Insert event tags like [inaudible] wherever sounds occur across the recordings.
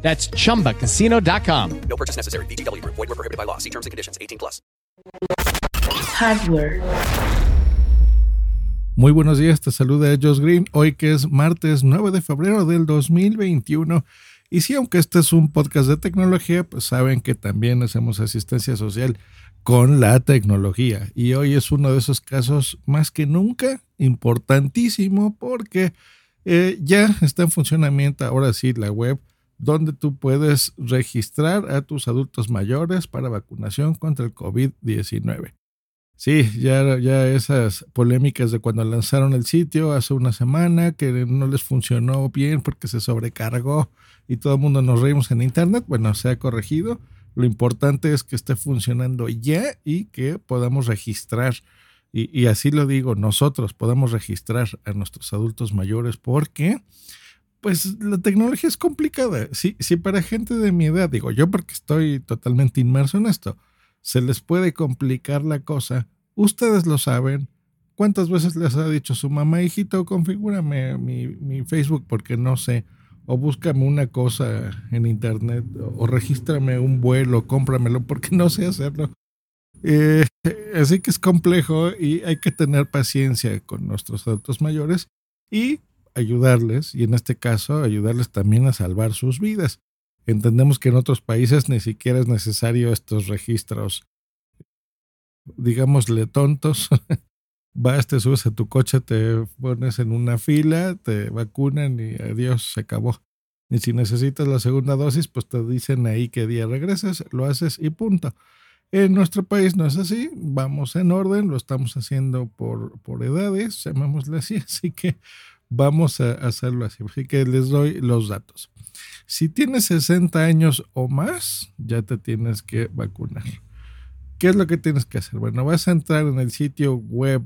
That's chumbacasino.com. No purchase necessary. BGW. Void were prohibited by law. See terms and conditions. 18 plus. Hardware. Muy buenos días, te saluda Josh Green, hoy que es martes 9 de febrero del 2021. Y si aunque este es un podcast de tecnología, pues saben que también hacemos asistencia social con la tecnología. Y hoy es uno de esos casos más que nunca importantísimo porque eh, ya está en funcionamiento ahora sí la web donde tú puedes registrar a tus adultos mayores para vacunación contra el COVID-19. Sí, ya, ya esas polémicas de cuando lanzaron el sitio hace una semana, que no les funcionó bien porque se sobrecargó y todo el mundo nos reímos en internet, bueno, se ha corregido. Lo importante es que esté funcionando ya y que podamos registrar, y, y así lo digo, nosotros podamos registrar a nuestros adultos mayores porque pues la tecnología es complicada. Si, si para gente de mi edad, digo yo porque estoy totalmente inmerso en esto, se les puede complicar la cosa, ustedes lo saben. ¿Cuántas veces les ha dicho su mamá, hijito, configúrame mi, Facebook porque no sé? O búscame una cosa en internet, o, o regístrame un vuelo, cómpramelo porque no sé hacerlo. Eh, así que es complejo y hay que tener paciencia con nuestros adultos mayores y ayudarles, y en este caso ayudarles también a salvar sus vidas. Entendemos que en otros países ni siquiera es necesario estos registros, digámosle tontos. [laughs] Vas, te subes a tu coche, te pones en una fila, te vacunan y adiós, se acabó. Y si necesitas la segunda dosis, pues te dicen ahí qué día regresas, lo haces y punto. En nuestro país no es así, vamos en orden, lo estamos haciendo por, por edades, llamémosle así, [laughs] así que vamos a hacerlo así. Así que les doy los datos. Si tienes 60 años o más, ya te tienes que vacunar. ¿Qué es lo que tienes que hacer? Bueno, vas a entrar en el sitio web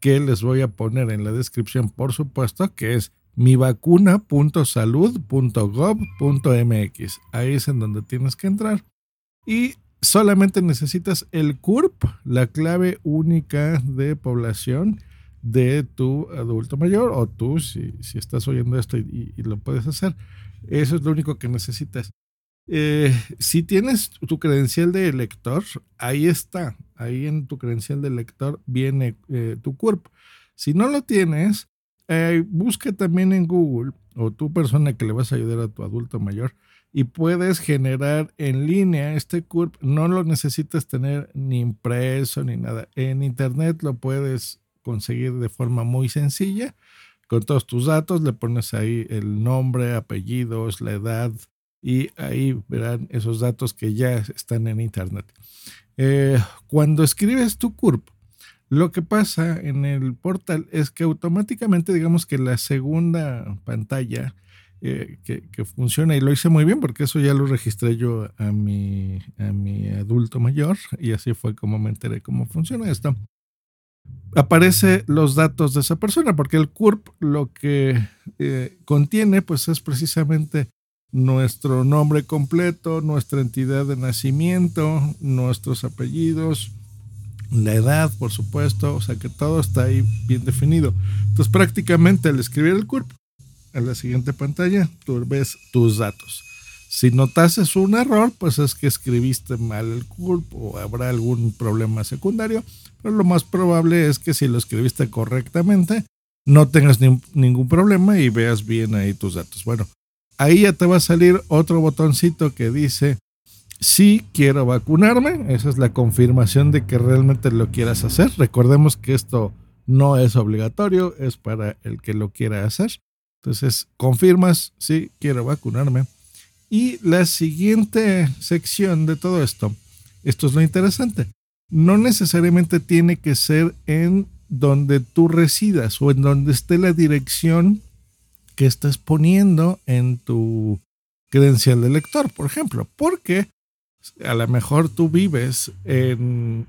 que les voy a poner en la descripción, por supuesto, que es mivacuna.salud.gov.mx. Ahí es en donde tienes que entrar. Y solamente necesitas el CURP, la clave única de población de tu adulto mayor o tú si, si estás oyendo esto y, lo puedes hacer. Eso es lo único que necesitas. Eh, si tienes tu credencial de elector, ahí está. Ahí en tu credencial de elector viene eh, tu CURP. Si no lo tienes, eh, busca también en Google o tu persona que le vas a ayudar a tu adulto mayor y puedes generar en línea este CURP. No lo necesitas tener ni impreso ni nada. En internet lo puedes conseguir de forma muy sencilla. Con todos tus datos le pones ahí el nombre, apellidos, la edad y ahí verán esos datos que ya están en internet. Eh, cuando escribes tu CURP, lo que pasa en el portal es que automáticamente digamos que la segunda pantalla eh, que, que, funciona y lo hice muy bien porque eso ya lo registré yo a mi, a mi adulto mayor y así fue como me enteré cómo funciona esto aparece los datos de esa persona, porque el CURP lo que eh, contiene pues es precisamente nuestro nombre completo, nuestra entidad de nacimiento, nuestros apellidos, la edad, por supuesto, o sea que todo está ahí bien definido. Entonces prácticamente al escribir el CURP, en la siguiente pantalla, tú ves tus datos. Si notases un error, pues es que escribiste mal el CURP o habrá algún problema secundario pero lo más probable es que si lo escribiste correctamente, no tengas ni, ningún problema y veas bien ahí tus datos. Bueno, ahí ya te va a salir otro botoncito que dice, sí quiero vacunarme. Esa es la confirmación de que realmente lo quieras hacer. Recordemos que esto no es obligatorio, es para el que lo quiera hacer. Entonces, confirmas, sí, quiero vacunarme. Y la siguiente sección de todo esto, esto es lo interesante no necesariamente tiene que ser en donde tú residas o en donde esté la dirección que estás poniendo en tu credencial de lector, por ejemplo, porque A lo mejor tú vives en,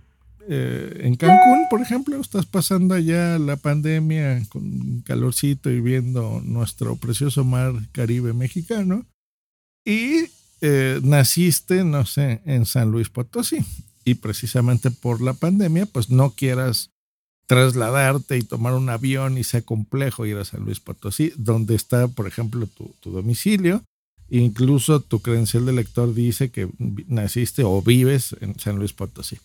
eh, en Cancún, por ejemplo, estás pasando allá la pandemia con calorcito y viendo nuestro precioso mar Caribe mexicano y eh, naciste, no sé, en San Luis Potosí y precisamente por la pandemia, pues no quieras trasladarte y tomar un avión y sea complejo ir a San Luis Potosí, donde está, por ejemplo, tu, tu domicilio. Incluso tu credencial de lector dice que naciste o vives en San Luis Potosí.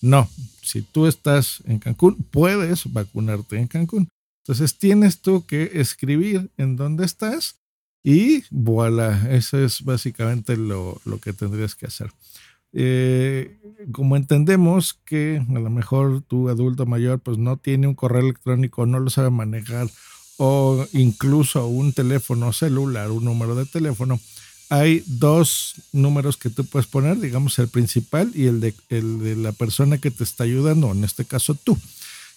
No, si tú estás en Cancún, puedes vacunarte en Cancún. Entonces tienes tú que escribir en dónde estás y voilà, eso es básicamente lo, lo que tendrías que hacer. Eh, como entendemos que a lo mejor tu adulto mayor pues no tiene un correo electrónico, no lo sabe manejar o incluso un teléfono celular, un número de teléfono, hay dos números que tú puedes poner, digamos el principal y el de, el de la persona que te está ayudando, en este caso tú.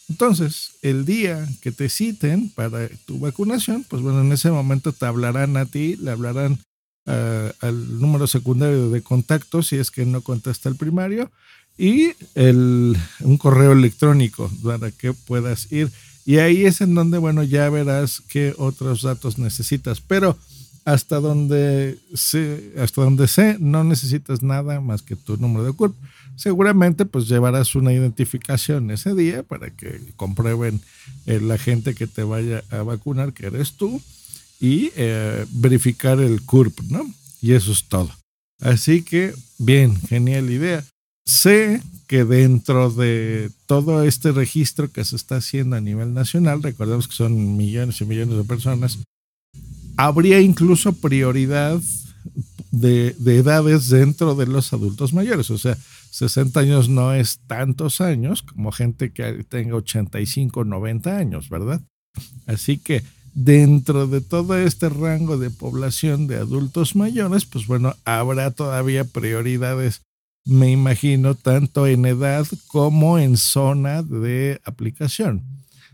Entonces, el día que te citen para tu vacunación, pues bueno, en ese momento te hablarán a ti, le hablarán al número secundario de contacto si es que no contesta el primario y el, un correo electrónico para que puedas ir. Y ahí es en donde, bueno, ya verás qué otros datos necesitas. Pero hasta donde sé, hasta donde sé, no necesitas nada más que tu número de CURP. Seguramente pues llevarás una identificación ese día para que comprueben eh, la gente que te vaya a vacunar que eres tú y eh, verificar el CURP, ¿no? Y eso es todo. Así que, bien, genial idea. Sé que dentro de todo este registro que se está haciendo a nivel nacional, recordemos que son millones y millones de personas, habría incluso prioridad de, de, edades dentro de los adultos mayores. O sea, 60 años no es tantos años como gente que tenga 85, 90 años, ¿verdad? Así que dentro de todo este rango de población de adultos mayores, pues bueno, habrá todavía prioridades, me imagino, tanto en edad como en zona de aplicación.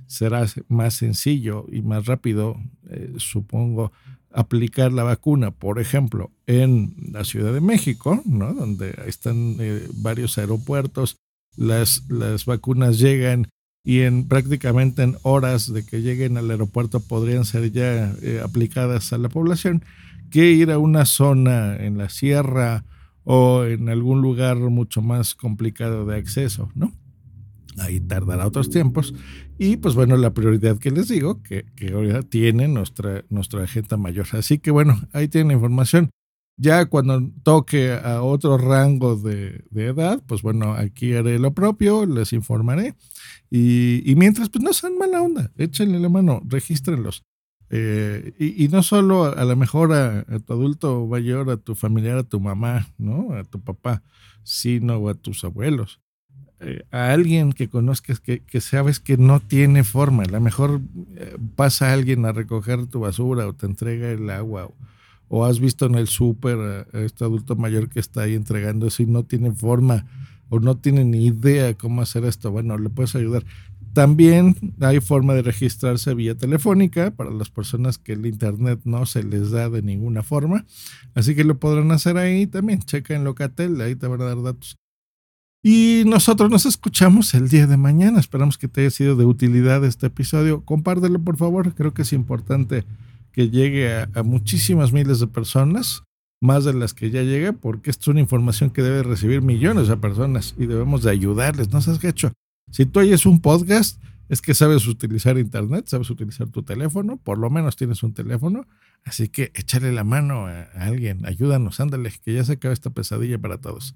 Será más sencillo y más rápido, eh, supongo, aplicar la vacuna, por ejemplo, en la Ciudad de México, ¿no? donde están eh, varios aeropuertos, las, las vacunas llegan y en prácticamente en horas de que lleguen al aeropuerto podrían ser ya eh, aplicadas a la población, que ir a una zona en la sierra o en algún lugar mucho más complicado de acceso, ¿no? Ahí tardará otros tiempos. Y pues bueno, la prioridad que les digo, que, que ahora tiene nuestra, agenda mayor. Así que bueno, ahí tienen información. Ya cuando toque a otro rango de, edad, pues bueno, aquí haré lo propio, les informaré. Y, mientras, pues no sean mala onda, échenle la mano, regístrenlos. Eh, y, no solo a, lo mejor a, tu adulto mayor, a tu familiar, a tu mamá, ¿no? A tu papá, sino a tus abuelos. Eh, a alguien que conozcas que, que, sabes que no tiene forma. A lo mejor eh, pasa alguien a recoger tu basura o te entrega el agua. O, has visto en el súper a este adulto mayor que está ahí entregando eso y no tiene forma o no tiene ni idea cómo hacer esto, bueno, le puedes ayudar. También hay forma de registrarse vía telefónica para las personas que el internet no se les da de ninguna forma. Así que lo podrán hacer ahí también. Checa en Locatel, ahí te van a dar datos. Y nosotros nos escuchamos el día de mañana. Esperamos que te haya sido de utilidad este episodio. Compártelo, por favor. Creo que es importante que llegue a, a muchísimas miles de personas más de las que ya llega, porque esto es una información que debe recibir millones de personas y debemos de ayudarles. No seas hecho. Si tú oyes un podcast, es que sabes utilizar internet, sabes utilizar tu teléfono, por lo menos tienes un teléfono, así que échale la mano a, alguien, ayúdanos, ándale, que ya se acaba esta pesadilla para todos.